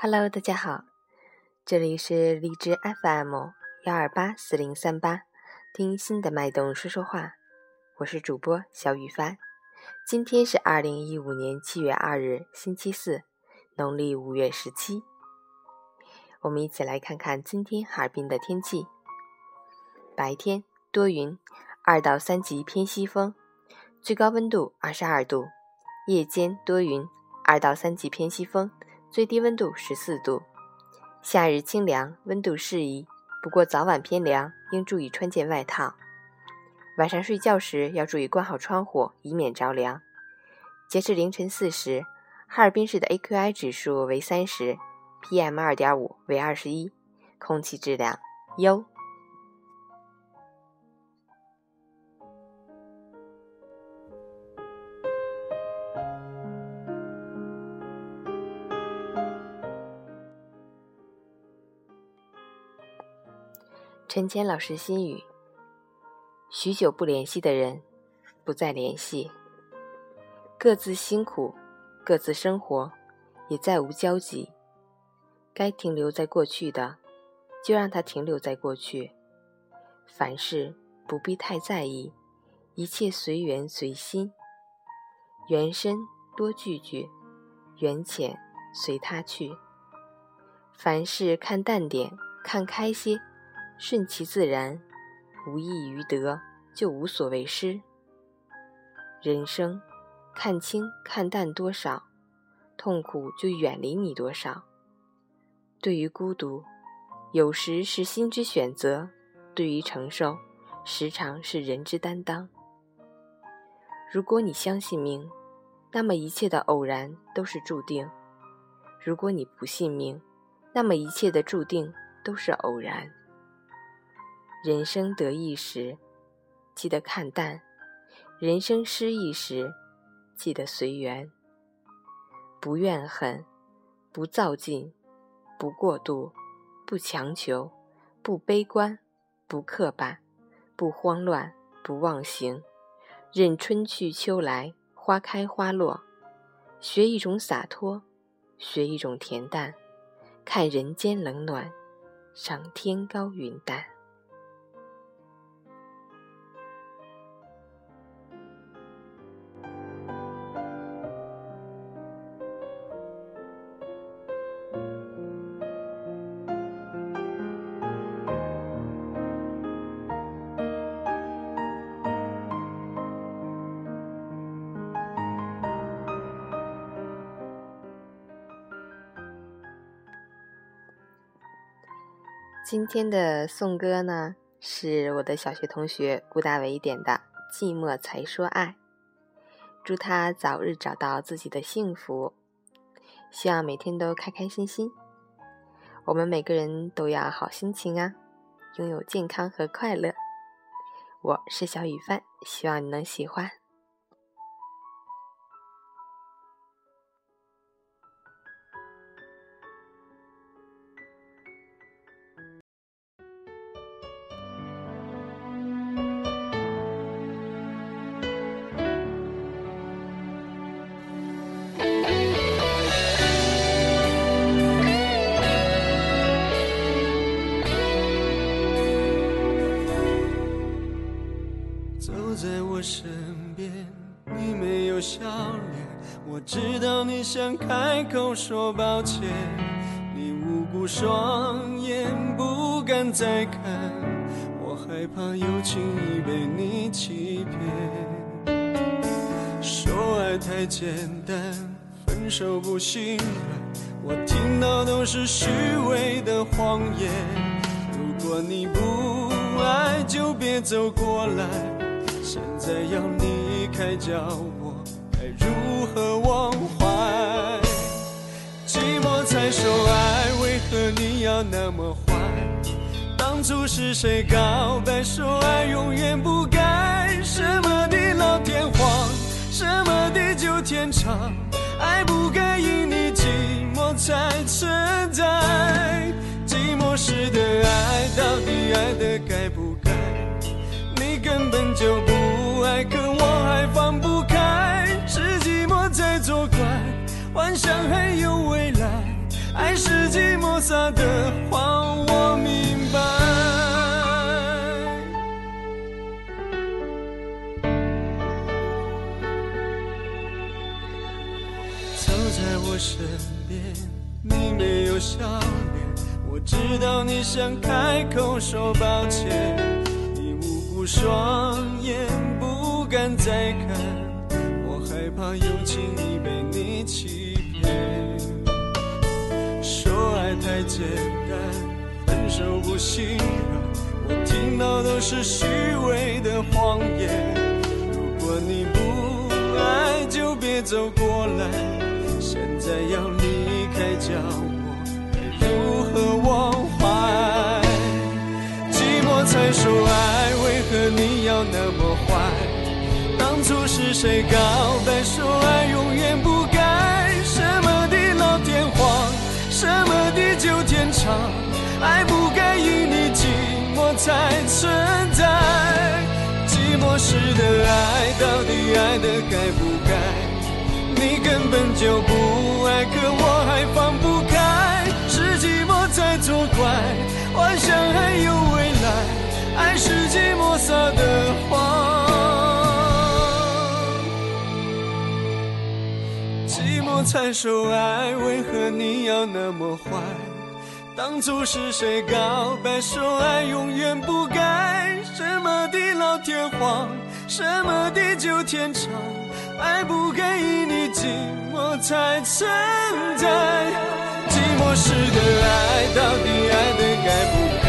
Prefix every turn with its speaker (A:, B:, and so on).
A: Hello，大家好，这里是荔枝 FM 幺二八四零三八，听心的脉动说说话，我是主播小雨帆。今天是二零一五年七月二日，星期四，农历五月十七。我们一起来看看今天哈尔滨的天气。白天多云，二到三级偏西风，最高温度二十二度；夜间多云，二到三级偏西风。最低温度十四度，夏日清凉，温度适宜。不过早晚偏凉，应注意穿件外套。晚上睡觉时要注意关好窗户，以免着凉。截至凌晨四时，哈尔滨市的 AQI 指数为三十，PM 二点五为二十一，空气质量优。陈谦老师心语：许久不联系的人，不再联系；各自辛苦，各自生活，也再无交集。该停留在过去的，就让它停留在过去。凡事不必太在意，一切随缘随心。缘深多聚聚，缘浅随他去。凡事看淡点，看开些。顺其自然，无益于得，就无所谓失。人生，看清看淡多少，痛苦就远离你多少。对于孤独，有时是心之选择；对于承受，时常是人之担当。如果你相信命，那么一切的偶然都是注定；如果你不信命，那么一切的注定都是偶然。人生得意时，记得看淡；人生失意时，记得随缘。不怨恨，不造进，不过度，不强求，不悲观，不刻板，不慌乱，不忘形。任春去秋来，花开花落，学一种洒脱，学一种恬淡，看人间冷暖，赏天高云淡。今天的颂歌呢，是我的小学同学顾大伟点的《寂寞才说爱》，祝他早日找到自己的幸福，希望每天都开开心心。我们每个人都要好心情啊，拥有健康和快乐。我是小雨帆，希望你能喜欢。
B: 在我身边，你没有笑脸，我知道你想开口说抱歉，你无辜双眼不敢再看，我害怕又轻易被你欺骗。说爱太简单，分手不心软，我听到都是虚伪的谎言。如果你不爱，就别走过来。现在要离开，叫我该如何忘怀？寂寞才说爱，为何你要那么坏？当初是谁告白说爱永远不改？什么地老天荒，什么地久天长，爱不该因你寂寞才存在。寂寞时的爱，到底爱的该不该？你根本就不。想还有未来，爱。是寂寞撒的谎，我明白。走在我身边，你没有笑脸，我知道你想开口说抱歉，你无辜双眼不敢再看，我害怕又轻易被你欺简单，分手不心软，我听到都是虚伪的谎言。如果你不爱，就别走过来。现在要离开，叫我该如何忘怀？寂寞才说爱，为何你要那么坏？当初是谁告白说爱永远不爱不该因你寂寞才存在。寂寞时的爱，到底爱的该不该？你根本就不爱，可我还放不开。是寂寞在作怪，幻想还有未来，爱是寂寞撒的谎。寂寞才说爱，为何你要那么坏？当初是谁告白说爱永远不改？什么地老天荒，什么地久天长？爱不该因你寂寞才存在，寂寞时的爱到底爱得该不该？